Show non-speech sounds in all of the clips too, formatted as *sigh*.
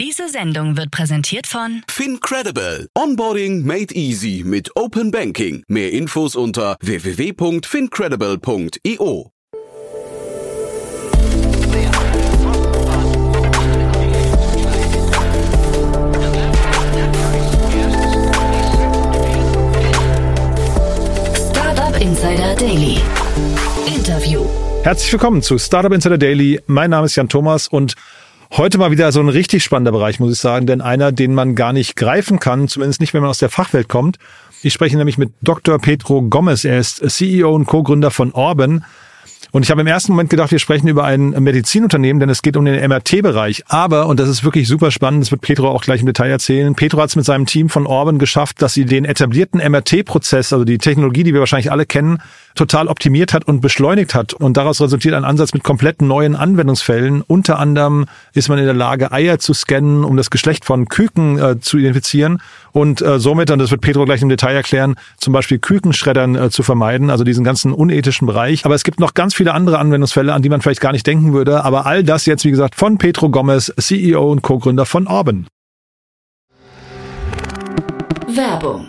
Diese Sendung wird präsentiert von FinCredible. Onboarding made easy mit Open Banking. Mehr Infos unter www.fincredible.io. Startup Insider Daily. Interview. Herzlich willkommen zu Startup Insider Daily. Mein Name ist Jan Thomas und heute mal wieder so ein richtig spannender Bereich, muss ich sagen, denn einer, den man gar nicht greifen kann, zumindest nicht, wenn man aus der Fachwelt kommt. Ich spreche nämlich mit Dr. Pedro Gomez. Er ist CEO und Co-Gründer von Orban. Und ich habe im ersten Moment gedacht, wir sprechen über ein Medizinunternehmen, denn es geht um den MRT-Bereich. Aber, und das ist wirklich super spannend, das wird Petro auch gleich im Detail erzählen, Petro hat es mit seinem Team von Orban geschafft, dass sie den etablierten MRT-Prozess, also die Technologie, die wir wahrscheinlich alle kennen, total optimiert hat und beschleunigt hat. Und daraus resultiert ein Ansatz mit komplett neuen Anwendungsfällen. Unter anderem ist man in der Lage, Eier zu scannen, um das Geschlecht von Küken äh, zu identifizieren und äh, somit, und das wird Pedro gleich im Detail erklären, zum Beispiel Kükenschreddern äh, zu vermeiden, also diesen ganzen unethischen Bereich. Aber es gibt noch ganz viele andere Anwendungsfälle, an die man vielleicht gar nicht denken würde. Aber all das jetzt, wie gesagt, von Pedro Gomez, CEO und Co-Gründer von Orban. Werbung.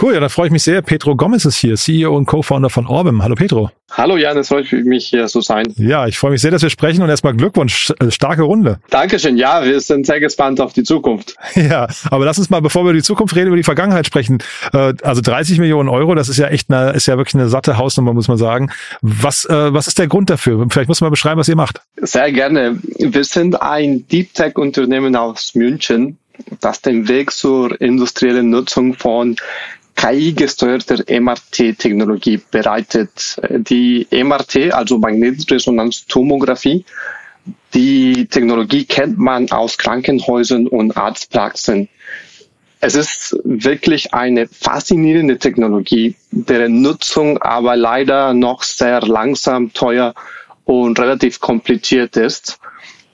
Cool, ja, da freue ich mich sehr. Pedro Gomez ist hier, CEO und Co-Founder von Orbem. Hallo Pedro. Hallo Jan, es freut mich hier zu sein. Ja, ich freue mich sehr, dass wir sprechen und erstmal Glückwunsch, äh, starke Runde. Dankeschön, ja, wir sind sehr gespannt auf die Zukunft. *laughs* Ja, aber lass uns mal, bevor wir über die Zukunft reden, über die Vergangenheit sprechen. Äh, also 30 Millionen Euro, das ist ja echt eine, ist ja wirklich eine satte Hausnummer, muss man sagen. Was, äh, was ist der Grund dafür? Vielleicht muss man beschreiben, was ihr macht. Sehr gerne. Wir sind ein Deep Tech Unternehmen aus München, das den Weg zur industriellen Nutzung von KI-gesteuerter MRT-Technologie bereitet. Die MRT, also Magnetresonanztomographie, die Technologie kennt man aus Krankenhäusern und Arztpraxen. Es ist wirklich eine faszinierende Technologie, deren Nutzung aber leider noch sehr langsam, teuer und relativ kompliziert ist.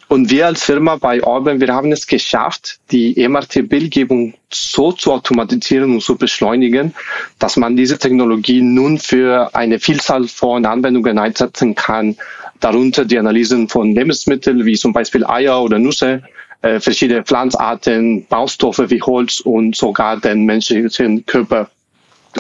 Und wir als Firma bei Orban, wir haben es geschafft, die MRT-Bildgebung so zu automatisieren und zu beschleunigen, dass man diese Technologie nun für eine Vielzahl von Anwendungen einsetzen kann, darunter die Analysen von Lebensmitteln wie zum Beispiel Eier oder Nüsse, äh, verschiedene Pflanzarten, Baustoffe wie Holz und sogar den menschlichen Körper.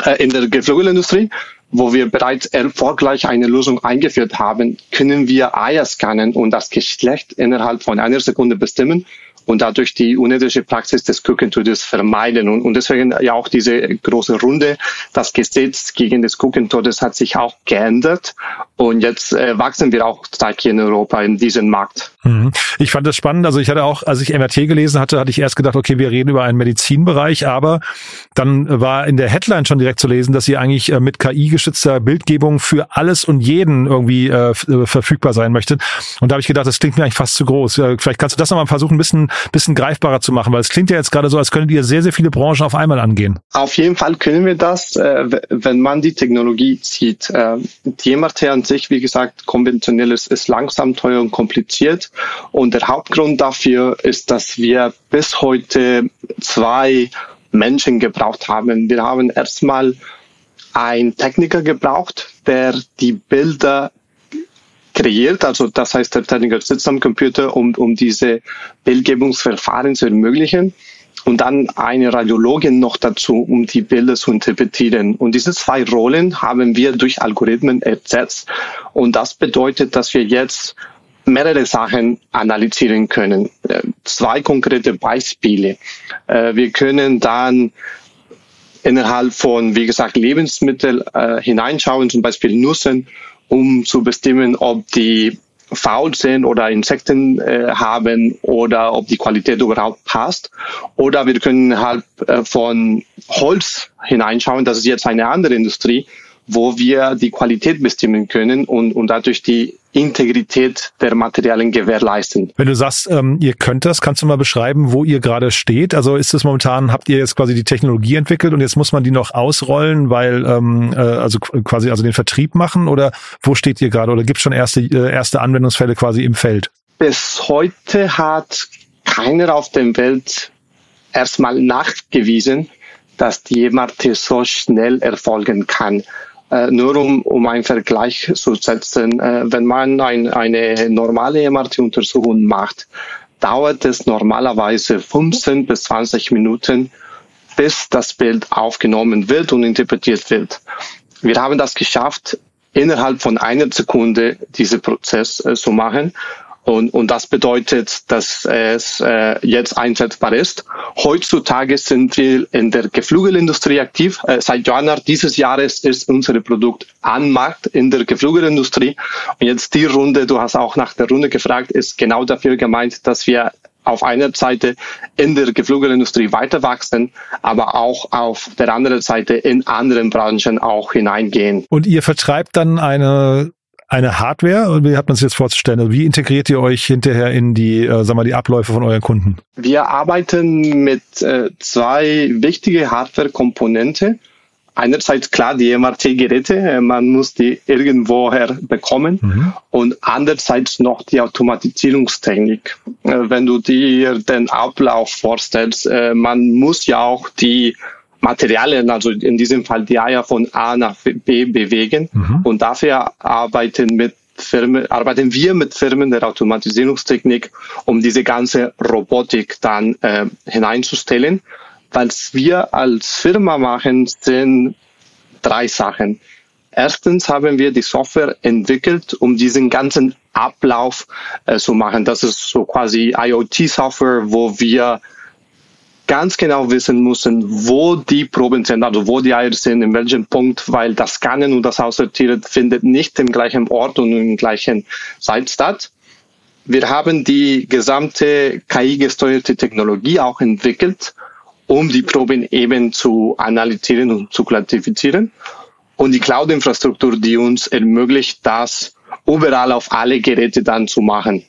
Äh, in der Geflügelindustrie wo wir bereits erfolgreich eine Lösung eingeführt haben, können wir Eier scannen und das Geschlecht innerhalb von einer Sekunde bestimmen und dadurch die unethische Praxis des Kükentodes vermeiden. Und, und deswegen ja auch diese große Runde. Das Gesetz gegen das Kükentodes hat sich auch geändert und jetzt äh, wachsen wir auch stark hier in Europa in diesem Markt. Mhm. Ich fand das spannend. Also ich hatte auch, als ich MRT gelesen hatte, hatte ich erst gedacht, okay, wir reden über einen Medizinbereich, aber dann war in der Headline schon direkt zu lesen, dass sie eigentlich äh, mit KI geschützter Bildgebung für alles und jeden irgendwie äh, äh, verfügbar sein möchte. Und da habe ich gedacht, das klingt mir eigentlich fast zu groß. Vielleicht kannst du das nochmal versuchen, ein bisschen bisschen greifbarer zu machen? Weil es klingt ja jetzt gerade so, als könntet ihr sehr, sehr viele Branchen auf einmal angehen. Auf jeden Fall können wir das, äh, wenn man die Technologie sieht. Äh, die MRT an sich, wie gesagt, konventionell ist, ist langsam, teuer und kompliziert. Und der Hauptgrund dafür ist, dass wir bis heute zwei Menschen gebraucht haben. Wir haben erstmal einen Techniker gebraucht, der die Bilder kreiert. Also das heißt, der Techniker sitzt am Computer, um, um diese Bildgebungsverfahren zu ermöglichen. Und dann eine Radiologin noch dazu, um die Bilder zu interpretieren. Und diese zwei Rollen haben wir durch Algorithmen ersetzt. Und das bedeutet, dass wir jetzt mehrere Sachen analysieren können. Äh, zwei konkrete Beispiele. Äh, wir können dann innerhalb von, wie gesagt, Lebensmittel äh, hineinschauen, zum Beispiel Nüssen um zu bestimmen, ob die faul sind oder Insekten äh, haben oder ob die Qualität überhaupt passt. Oder wir können halt äh, von Holz hineinschauen, das ist jetzt eine andere Industrie, wo wir die Qualität bestimmen können und, und dadurch die Integrität der Materialien gewährleisten. Wenn du sagst, ähm, ihr könnt das, kannst du mal beschreiben, wo ihr gerade steht? Also ist es momentan, habt ihr jetzt quasi die Technologie entwickelt und jetzt muss man die noch ausrollen, weil ähm, äh, also quasi also den Vertrieb machen oder wo steht ihr gerade oder gibt es schon erste äh, erste Anwendungsfälle quasi im Feld? Bis heute hat keiner auf der Welt erstmal nachgewiesen, dass die MRT so schnell erfolgen kann. Äh, nur um, um einen Vergleich zu setzen, äh, wenn man ein, eine normale MRT-Untersuchung macht, dauert es normalerweise 15 bis 20 Minuten, bis das Bild aufgenommen wird und interpretiert wird. Wir haben das geschafft, innerhalb von einer Sekunde diesen Prozess äh, zu machen und, und das bedeutet, dass es äh, jetzt einsetzbar ist. Heutzutage sind wir in der Geflügelindustrie aktiv. Äh, seit Januar dieses Jahres ist unser Produkt an Markt in der Geflügelindustrie. Und jetzt die Runde, du hast auch nach der Runde gefragt, ist genau dafür gemeint, dass wir auf einer Seite in der Geflügelindustrie weiter wachsen, aber auch auf der anderen Seite in anderen Branchen auch hineingehen. Und ihr vertreibt dann eine eine Hardware? Wie hat man es jetzt vorzustellen? Also wie integriert ihr euch hinterher in die, äh, sag mal, die Abläufe von euren Kunden? Wir arbeiten mit äh, zwei wichtige Hardware-Komponente. Einerseits klar die MRT-Geräte, äh, man muss die irgendwoher bekommen mhm. und andererseits noch die Automatisierungstechnik. Äh, wenn du dir den Ablauf vorstellst, äh, man muss ja auch die Materialien, also in diesem Fall die Eier von A nach B bewegen. Mhm. Und dafür arbeiten mit Firmen, arbeiten wir mit Firmen der Automatisierungstechnik, um diese ganze Robotik dann äh, hineinzustellen. Was wir als Firma machen, sind drei Sachen. Erstens haben wir die Software entwickelt, um diesen ganzen Ablauf äh, zu machen. Das ist so quasi IoT-Software, wo wir ganz genau wissen müssen, wo die Proben sind, also wo die Eier sind, in welchem Punkt, weil das Scannen und das Aussortieren findet nicht im gleichen Ort und im gleichen Zeit statt. Wir haben die gesamte KI-gesteuerte Technologie auch entwickelt, um die Proben eben zu analysieren und zu klassifizieren. Und die Cloud-Infrastruktur, die uns ermöglicht, das überall auf alle Geräte dann zu machen.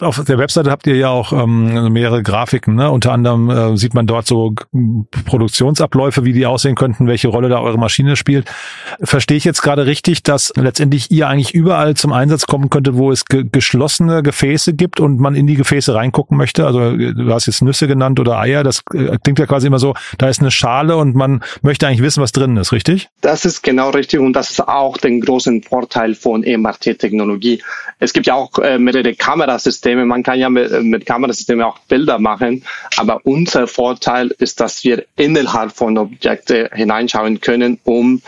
Auf der Webseite habt ihr ja auch ähm, mehrere Grafiken. Ne? Unter anderem äh, sieht man dort so Produktionsabläufe, wie die aussehen könnten, welche Rolle da eure Maschine spielt. Verstehe ich jetzt gerade richtig, dass letztendlich ihr eigentlich überall zum Einsatz kommen könnte, wo es ge geschlossene Gefäße gibt und man in die Gefäße reingucken möchte? Also äh, du hast jetzt Nüsse genannt oder Eier. Das äh, klingt ja quasi immer so, da ist eine Schale und man möchte eigentlich wissen, was drin ist, richtig? Das ist genau richtig und das ist auch den großen Vorteil von MRT-Technologie. Es gibt ja auch äh, mehrere Kamerasysteme, Kamerasysteme. Man kann ja mit, mit Kamerasystemen auch Bilder machen, aber unser Vorteil ist, dass wir innerhalb von Objekten hineinschauen können, um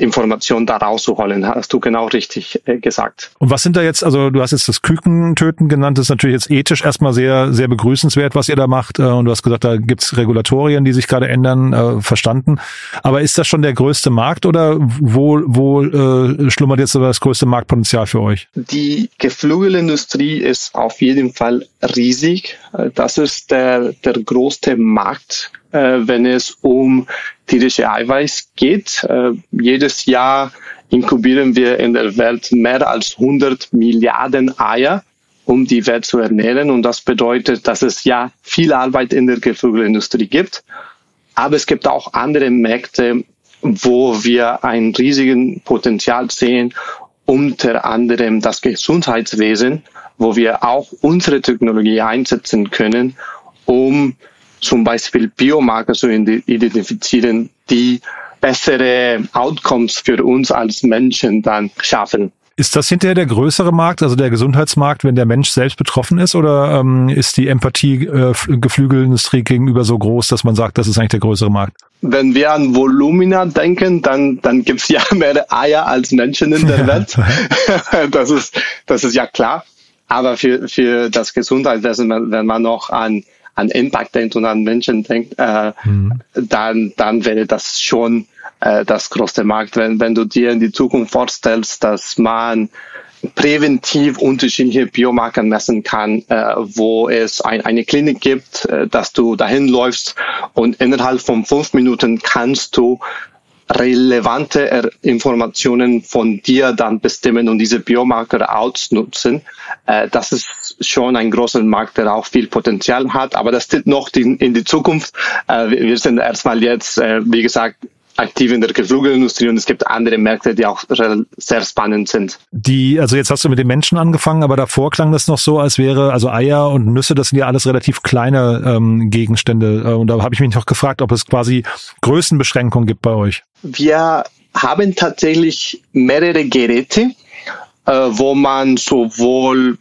Informationen da rauszuholen. Hast du genau richtig äh, gesagt. Und was sind da jetzt, also du hast jetzt das Kükentöten genannt, das ist natürlich jetzt ethisch erstmal sehr, sehr begrüßenswert, was ihr da macht. Äh, und du hast gesagt, da gibt's Regulatorien, die sich gerade ändern, äh, verstanden. Aber ist das schon der größte Markt oder wo, wo äh, schlummert jetzt das größte Marktpotenzial für euch? Die Geflügelindustrie ist auf jeden Fall riesig. Äh, das ist der, der größte Markt wenn es um tierische Eiweiß geht. Äh, jedes Jahr inkubieren wir in der Welt mehr als 100 Milliarden Eier, um die Welt zu ernähren. Und das bedeutet, dass es ja viel Arbeit in der Geflügelindustrie gibt. Aber es gibt auch andere Märkte, wo wir ein riesigen Potenzial sehen, unter anderem das Gesundheitswesen, wo wir auch unsere Technologie einsetzen können, um zum Beispiel Biomarker zu identifizieren, die bessere Outcomes für uns als Menschen dann schaffen. Ist das hinterher der größere Markt, also der Gesundheitsmarkt, wenn der Mensch selbst betroffen ist, oder ähm, ist die Empathie äh, Geflügelindustrie gegenüber so groß, dass man sagt, das ist eigentlich der größere Markt? Wenn wir an Volumina denken, dann, dann gibt's ja *laughs* mehr Eier als Menschen in der Welt. *laughs* das, ist, das ist ja klar. Aber für, für das Gesundheitswesen, wenn man noch an an Impact denkt und an Menschen denkt, äh, mhm. dann, dann wäre das schon äh, das große Markt. Wenn, wenn du dir in die Zukunft vorstellst, dass man präventiv unterschiedliche Biomarker messen kann, äh, wo es ein, eine Klinik gibt, äh, dass du dahin läufst und innerhalb von fünf Minuten kannst du relevante Informationen von dir dann bestimmen und diese Biomarker ausnutzen. Äh, das ist schon ein großer Markt, der auch viel Potenzial hat, aber das steht noch in die Zukunft. Äh, wir sind erstmal jetzt, äh, wie gesagt, aktiv in der Geflügelindustrie und es gibt andere Märkte, die auch sehr spannend sind. Die, also jetzt hast du mit den Menschen angefangen, aber davor klang das noch so, als wäre, also Eier und Nüsse, das sind ja alles relativ kleine ähm, Gegenstände. Äh, und da habe ich mich noch gefragt, ob es quasi Größenbeschränkungen gibt bei euch. Wir haben tatsächlich mehrere Geräte, äh, wo man sowohl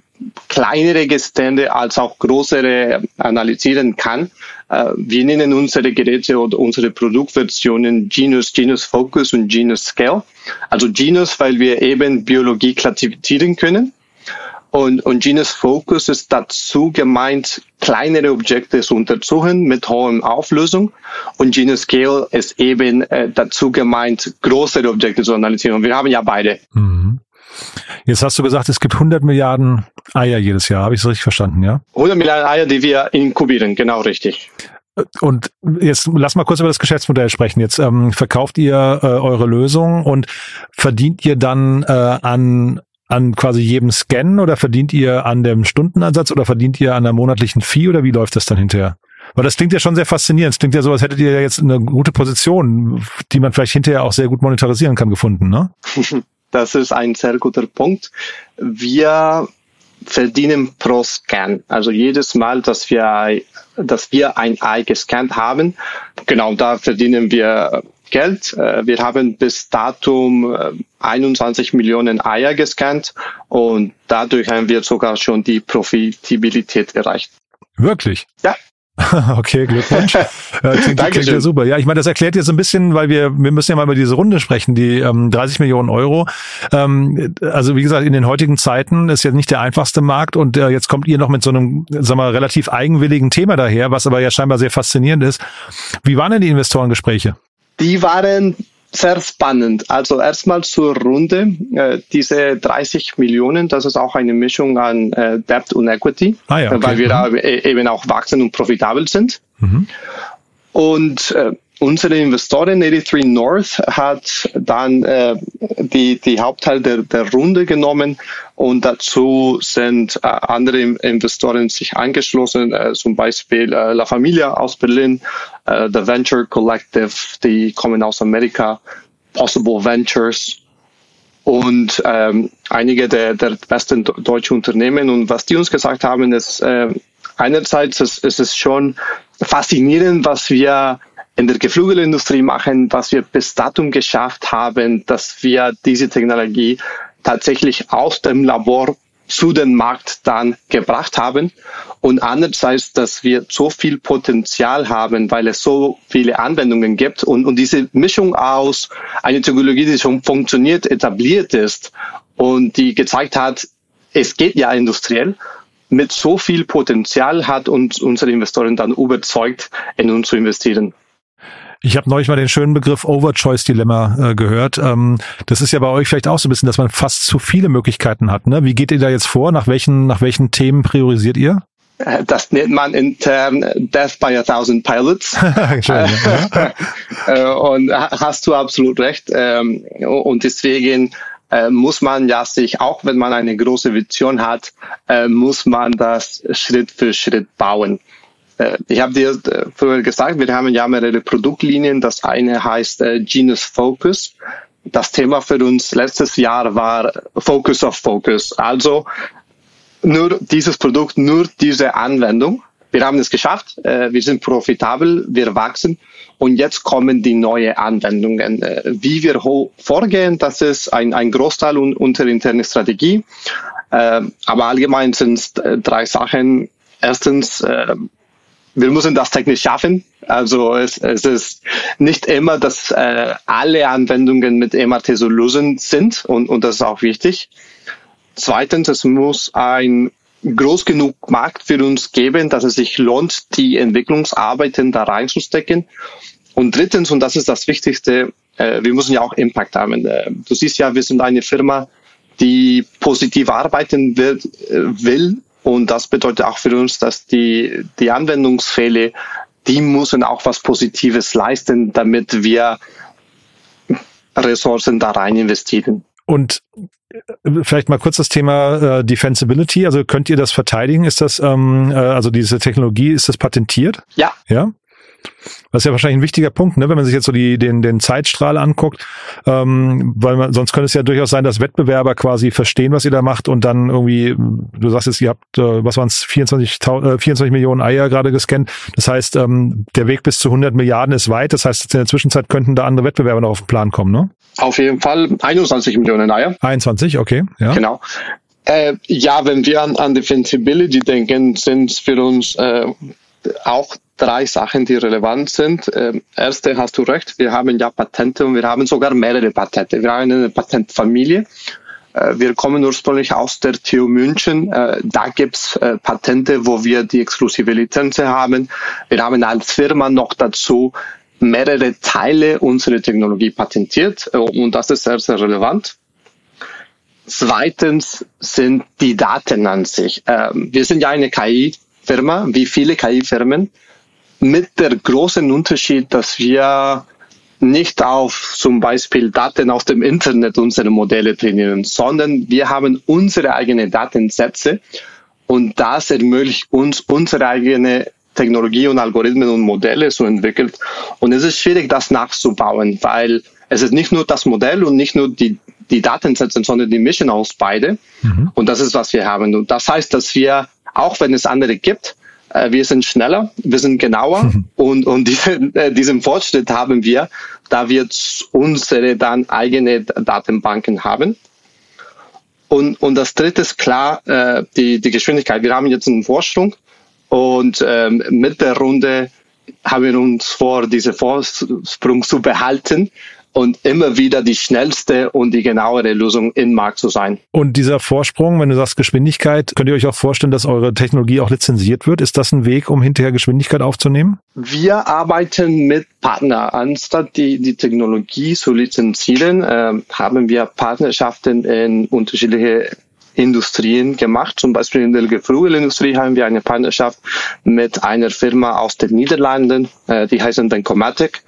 kleinere Gestände als auch größere analysieren kann. Äh, wir nennen unsere Geräte oder unsere Produktversionen Genus, Genus Focus und Genus Scale. Also Genus, weil wir eben Biologie klassifizieren können. Und, und Genus Focus ist dazu gemeint, kleinere Objekte zu untersuchen mit hoher Auflösung. Und Genus Scale ist eben äh, dazu gemeint, größere Objekte zu analysieren. Und wir haben ja beide. Mhm. Jetzt hast du gesagt, es gibt 100 Milliarden Eier jedes Jahr. Habe ich es richtig verstanden, ja? 100 Milliarden Eier, die wir inkubieren, genau richtig. Und jetzt lass mal kurz über das Geschäftsmodell sprechen. Jetzt ähm, verkauft ihr äh, eure Lösung und verdient ihr dann äh, an an quasi jedem Scan oder verdient ihr an dem Stundenansatz oder verdient ihr an der monatlichen Fee oder wie läuft das dann hinterher? Weil das klingt ja schon sehr faszinierend. Es klingt ja so, als hättet ihr ja jetzt eine gute Position, die man vielleicht hinterher auch sehr gut monetarisieren kann, gefunden, ne? *laughs* Das ist ein sehr guter Punkt. Wir verdienen pro Scan. Also jedes Mal, dass wir, dass wir ein Ei gescannt haben, genau, da verdienen wir Geld. Äh, wir haben bis Datum 21 äh, Millionen Eier gescannt und dadurch haben wir sogar schon die Profitabilität erreicht. Wirklich? Ja. *laughs* Okay, Glückwunsch. *laughs* Äh, klingt, klingt ja super. Ja, ich meine, das erklärt jetzt ein bisschen, weil wir, wir müssen ja mal über diese Runde sprechen, die ähm, 30 Millionen Euro. Ähm, also wie gesagt, in den heutigen Zeiten ist ja nicht der einfachste Markt und äh, jetzt kommt ihr noch mit so einem, sagen wir, relativ eigenwilligen Thema daher, was aber ja scheinbar sehr faszinierend ist. Wie waren denn die Investorengespräche? Die waren sehr spannend. Also erstmal zur Runde. Äh, diese 30 Millionen, das ist auch eine Mischung an äh, Debt und Equity, ah ja, okay. weil wir mhm. E-, eben auch wachsen und profitabel sind. Mhm. Und äh, unsere Investorin 83 North hat dann äh, die, die Hauptteil der, der Runde genommen und dazu sind äh, andere Investoren sich angeschlossen, äh, zum Beispiel äh, La Familia aus Berlin, äh, The Venture Collective, die kommen aus Amerika, Possible Ventures und ähm, einige der, der besten deutschen Unternehmen. Und was die uns gesagt haben, ist äh, einerseits ist, ist es schon faszinierend, was wir in der Geflügelindustrie machen, was wir bis datum geschafft haben, dass wir diese Technologie tatsächlich aus dem Labor zu den Markt dann gebracht haben und andererseits, dass wir so viel Potenzial haben, weil es so viele Anwendungen gibt und, und diese Mischung aus einer Technologie, die schon funktioniert, etabliert ist und die gezeigt hat, es geht ja industriell, mit so viel Potenzial hat uns unsere Investoren dann überzeugt, in uns zu investieren. Ich habe neulich mal den schönen Begriff Overchoice-Dilemma äh, gehört. Ähm, das ist ja bei euch vielleicht auch so ein bisschen, dass man fast zu viele Möglichkeiten hat. Ne? Wie geht ihr da jetzt vor? Nach welchen, nach welchen Themen priorisiert ihr? Äh, das nennt man intern Death by a Thousand Pilots. *laughs* Schön. *laughs* Äh, und hast du absolut recht. Ähm, und deswegen äh, muss man ja sich, auch wenn man eine große Vision hat, muss man das Schritt für Schritt bauen. Äh, ich habe dir äh, früher gesagt, wir haben ja mehrere Produktlinien. Das eine heißt äh, Genus Focus. Das Thema für uns letztes Jahr war Focus of Focus. Also nur dieses Produkt, nur diese Anwendung. Wir haben es geschafft. Wir sind profitabel. Wir wachsen. Und jetzt kommen die neuen Anwendungen. Wie wir vorgehen, das ist ein, ein Großteil unserer internen Strategie. Aber allgemein sind es drei Sachen. Erstens, wir müssen das technisch schaffen. Also es, es ist nicht immer, dass äh, alle Anwendungen mit MRT so lösen sind und, und das ist auch wichtig. Zweitens, es muss ein groß genug Markt für uns geben, dass es sich lohnt, die Entwicklungsarbeiten da reinzustecken. Und drittens, und das ist das Wichtigste, äh, wir müssen ja auch Impact haben. Äh, du siehst ja, wir sind eine Firma, die positiv arbeiten äh, will. Und das bedeutet auch für uns, dass die, die Anwendungsfälle, die müssen auch was Positives leisten, damit wir Ressourcen da rein investieren. Und äh, vielleicht mal kurz das Thema äh, Defensibility. Also könnt ihr das verteidigen? Ist das, ähm, äh, also diese Technologie, ist das patentiert? Ja. Ja. Das ist ja wahrscheinlich ein wichtiger Punkt, ne? wenn man sich jetzt so die, den, den Zeitstrahl anguckt, ähm, weil man, sonst könnte es ja durchaus sein, dass Wettbewerber quasi verstehen, was ihr da macht und dann irgendwie, du sagst jetzt, ihr habt, äh, was waren es, 24, äh, 24 Millionen Eier gerade gescannt. Das heißt, ähm, der Weg bis zu 100 Milliarden ist weit. Das heißt, in der Zwischenzeit könnten da andere Wettbewerber noch auf den Plan kommen, ne? Auf jeden Fall 21 Millionen Eier. 21, okay, ja. Genau. Äh, ja, wenn wir an, an Defensibility denken, sind für uns äh, auch drei Sachen, die relevant sind. Ähm, erste hast du recht, wir haben ja Patente und wir haben sogar mehrere Patente. Wir haben eine Patentfamilie. Äh, wir kommen ursprünglich aus der TU München. Äh, da gibt's äh, Patente, wo wir die exklusive Lizenz haben. Wir haben als Firma noch dazu mehrere Teile unserer Technologie patentiert äh, und das ist sehr, sehr relevant. Zweitens sind die Daten an sich. Ähm, wir sind ja eine KI-Firma, wie viele KI-Firmen mit der großen Unterschied, dass wir nicht auf zum Beispiel Daten aus dem Internet unsere Modelle trainieren, sondern wir haben unsere eigenen Datensätze und das ermöglicht uns, unsere eigene Technologie und Algorithmen und Modelle zu entwickeln. Und es ist schwierig, das nachzubauen, weil es ist nicht nur das Modell und nicht nur die, die Datensätze, sondern die Mischung aus beide. Mhm. Und das ist, was wir haben. Und das heißt, dass wir, auch wenn es andere gibt, wir sind schneller, wir sind genauer mhm. und, und diese, äh, diesen Fortschritt haben wir, da wir unsere dann eigene Datenbanken haben. Und, und das dritte ist klar, äh, die, die Geschwindigkeit. Wir haben jetzt einen Vorsprung und ähm, mit der Runde haben wir uns vor, diese Vorsprung zu behalten und immer wieder die schnellste und die genauere Lösung im Markt zu sein. Und dieser Vorsprung, wenn du sagst Geschwindigkeit, könnt ihr euch auch vorstellen, dass eure Technologie auch lizenziert wird? Ist das ein Weg, um hinterher Geschwindigkeit aufzunehmen? Wir arbeiten mit Partnern. Anstatt die, die Technologie zu lizenzieren, äh, haben wir Partnerschaften in unterschiedliche Industrien gemacht. Zum Beispiel in der Geflügelindustrie haben wir eine Partnerschaft mit einer Firma aus den Niederlanden, äh, die heißen Bencomatic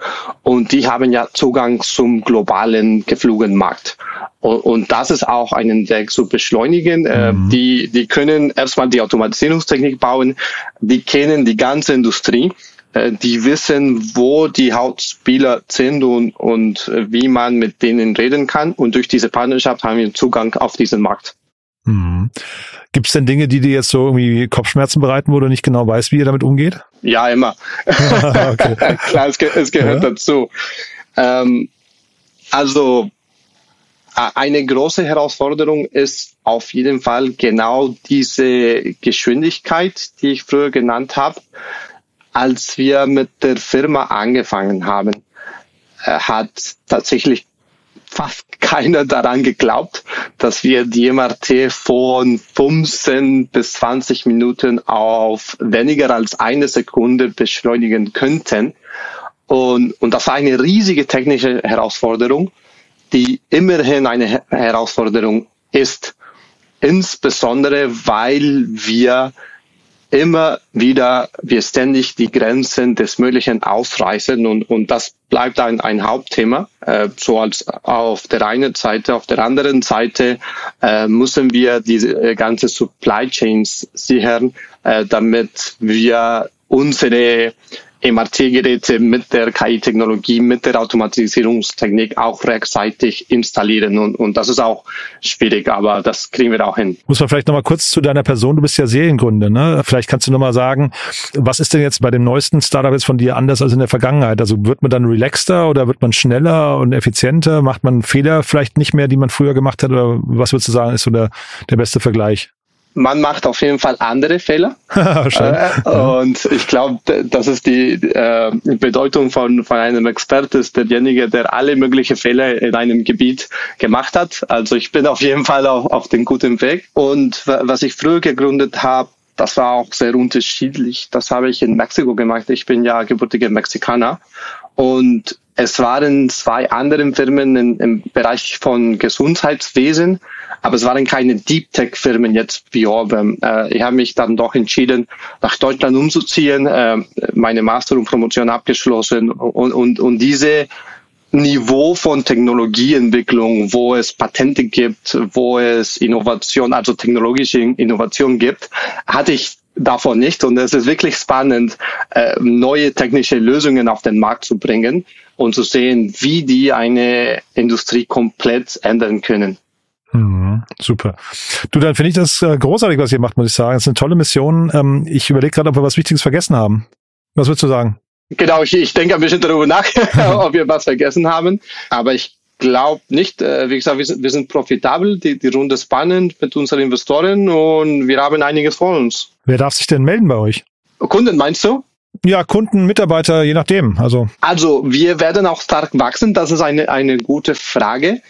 und die haben ja Zugang zum globalen Geflügelmarkt. Und, und das ist auch einen Weg zu beschleunigen. Äh, mhm. die, die können erstmal die Automatisierungstechnik bauen, die kennen die ganze Industrie äh, die wissen, wo die Hauptspieler sind und, und wie man mit denen reden kann. Und durch diese Partnerschaft haben wir Zugang auf diesen Markt. Mhm. Gibt es denn Dinge, die dir jetzt so irgendwie Kopfschmerzen bereiten, wo du nicht genau weißt, wie ihr damit umgeht? Ja, immer. *laughs* *laughs* Klar, es, ge es gehört ja. dazu. Ähm, also eine große Herausforderung ist auf jeden Fall genau diese Geschwindigkeit, die ich früher genannt habe. Als wir mit der Firma angefangen haben, äh, hat tatsächlich fast *laughs* keiner daran geglaubt, dass wir die MRT von 15 bis 20 Minuten auf weniger als eine Sekunde beschleunigen könnten. Und, und das war eine riesige technische Herausforderung, die immerhin eine Herausforderung ist. Insbesondere, weil wir immer wieder wir ständig die Grenzen des Möglichen ausreißen und, und das bleibt ein, ein Hauptthema, äh, so als auf der einen Seite. Auf der anderen Seite äh, müssen wir diese äh, ganze Supply Chains sichern, äh, damit wir unsere MRT-Geräte mit der KI-Technologie, mit der Automatisierungstechnik auch rechtzeitig installieren. Und, und das ist auch schwierig, aber das kriegen wir auch hin. Muss man vielleicht nochmal kurz zu deiner Person, du bist ja Seriengründer, ne? Vielleicht kannst du nochmal sagen, was ist denn jetzt bei dem neuesten Startup jetzt von dir anders als in der Vergangenheit? Also wird man dann relaxter oder wird man schneller und effizienter? Macht man Fehler vielleicht nicht mehr, die man früher gemacht hat? Oder was würdest du sagen, ist so der, der beste Vergleich? Man macht auf jeden Fall andere Fehler. *laughs* äh, und ich glaube, das ist die äh, Bedeutung von, von einem Experte, ist derjenige, der alle möglichen Fehler in einem Gebiet gemacht hat. Also ich bin auf jeden Fall auf, auf dem guten Weg. Und was ich früher gegründet habe, das war auch sehr unterschiedlich. Das habe ich in Mexiko gemacht. Ich bin ja gebürtiger Mexikaner. Und Es waren zwei andere Firmen in, im Bereich von Gesundheitswesen, aber es waren keine Deep Tech Firmen jetzt wie Orbem. Äh, ich habe mich dann doch entschieden, nach Deutschland umzuziehen, äh, meine Master und Promotion abgeschlossen und, und, und diese Niveau von Technologieentwicklung, wo es Patente gibt, wo es Innovation, also technologische Innovation gibt, hatte ich davon nicht. Und es ist wirklich spannend, äh, neue technische Lösungen auf den Markt zu bringen und zu sehen, wie die eine Industrie komplett ändern können. Mhm, super. Du, dann finde ich das äh, großartig, was ihr macht, muss ich sagen. Es ist eine tolle Mission. Ähm, ich überlege gerade, ob wir was Wichtiges vergessen haben. Was würdest du sagen? Genau, ich, ich denke ein bisschen darüber nach, *laughs* *laughs* ob wir was vergessen haben. Aber ich glaube nicht. Äh, wie gesagt, wir sind, wir sind profitabel, die, die Runde ist spannend mit unseren Investoren und wir haben einiges vor uns. Wer darf sich denn melden bei euch? Kunden meinst du? Ja, Kunden, Mitarbeiter, je nachdem. Also, also wir werden auch stark wachsen. Das ist eine, eine gute Frage.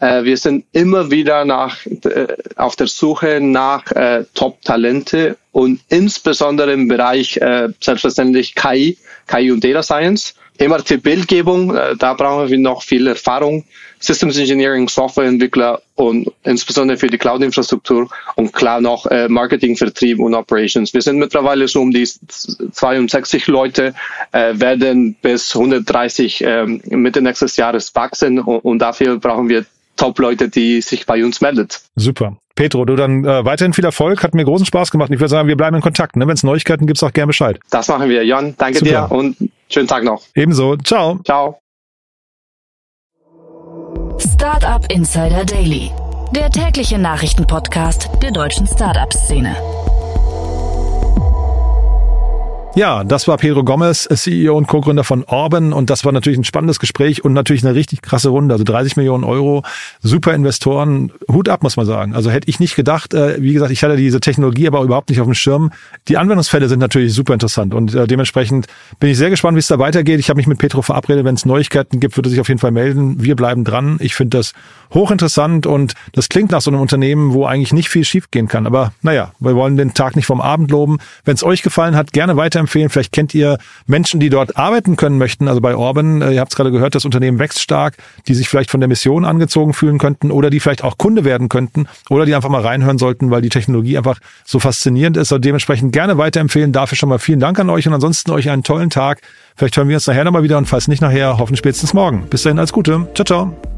Äh, wir sind immer wieder nach, äh, auf der Suche nach äh, Top-Talente und insbesondere im Bereich äh, selbstverständlich KI, KI und Data Science. MRT-Bildgebung, äh, da brauchen wir noch viel Erfahrung. Systems Engineering, Softwareentwickler und insbesondere für die Cloud-Infrastruktur und klar noch äh, Marketing, Vertrieb und Operations. Wir sind mittlerweile so um die 62 Leute, äh, werden bis 130 äh, Mitte nächstes Jahres wachsen und, und dafür brauchen wir Top-Leute, die sich bei uns meldet. Super. Petro, du dann äh, weiterhin viel Erfolg, hat mir großen Spaß gemacht. Ich würde sagen, wir bleiben in Kontakt. Ne? Wenn es Neuigkeiten gibt, sag gerne Bescheid. Das machen wir, Jan. Danke Super. dir und schönen Tag noch. Ebenso. Ciao. Ciao. Startup Insider Daily, der tägliche Nachrichtenpodcast der deutschen Startup-Szene. Ja, das war Pedro Gomez, CEO und Co-Gründer von Orban und das war natürlich ein spannendes Gespräch und natürlich eine richtig krasse Runde. Also 30 Millionen Euro, super Investoren, Hut ab, muss man sagen. Also hätte ich nicht gedacht, äh, wie gesagt, ich hatte diese Technologie aber überhaupt nicht auf dem Schirm. Die Anwendungsfälle sind natürlich super interessant und äh, dementsprechend bin ich sehr gespannt, wie es da weitergeht. Ich habe mich mit Pedro verabredet, wenn es Neuigkeiten gibt, würde er sich auf jeden Fall melden. Wir bleiben dran. Ich finde das hochinteressant und das klingt nach so einem Unternehmen, wo eigentlich nicht viel schiefgehen kann. Aber naja, wir wollen den Tag nicht vom Abend loben. Wenn es euch gefallen hat, gerne weiterempfehlen empfehlen. Vielleicht kennt ihr Menschen, die dort arbeiten können möchten. Also bei Orban, äh, ihr habt es gerade gehört, das Unternehmen wächst stark, die sich vielleicht von der Mission angezogen fühlen könnten oder die vielleicht auch Kunde werden könnten oder die einfach mal reinhören sollten, weil die Technologie einfach so faszinierend ist. Und dementsprechend gerne weiterempfehlen. Dafür schon mal vielen Dank an euch und ansonsten euch einen tollen Tag. Vielleicht hören wir uns nachher nochmal wieder und falls nicht nachher, hoffen spätestens morgen. Bis dahin, alles Gute. Ciao, ciao.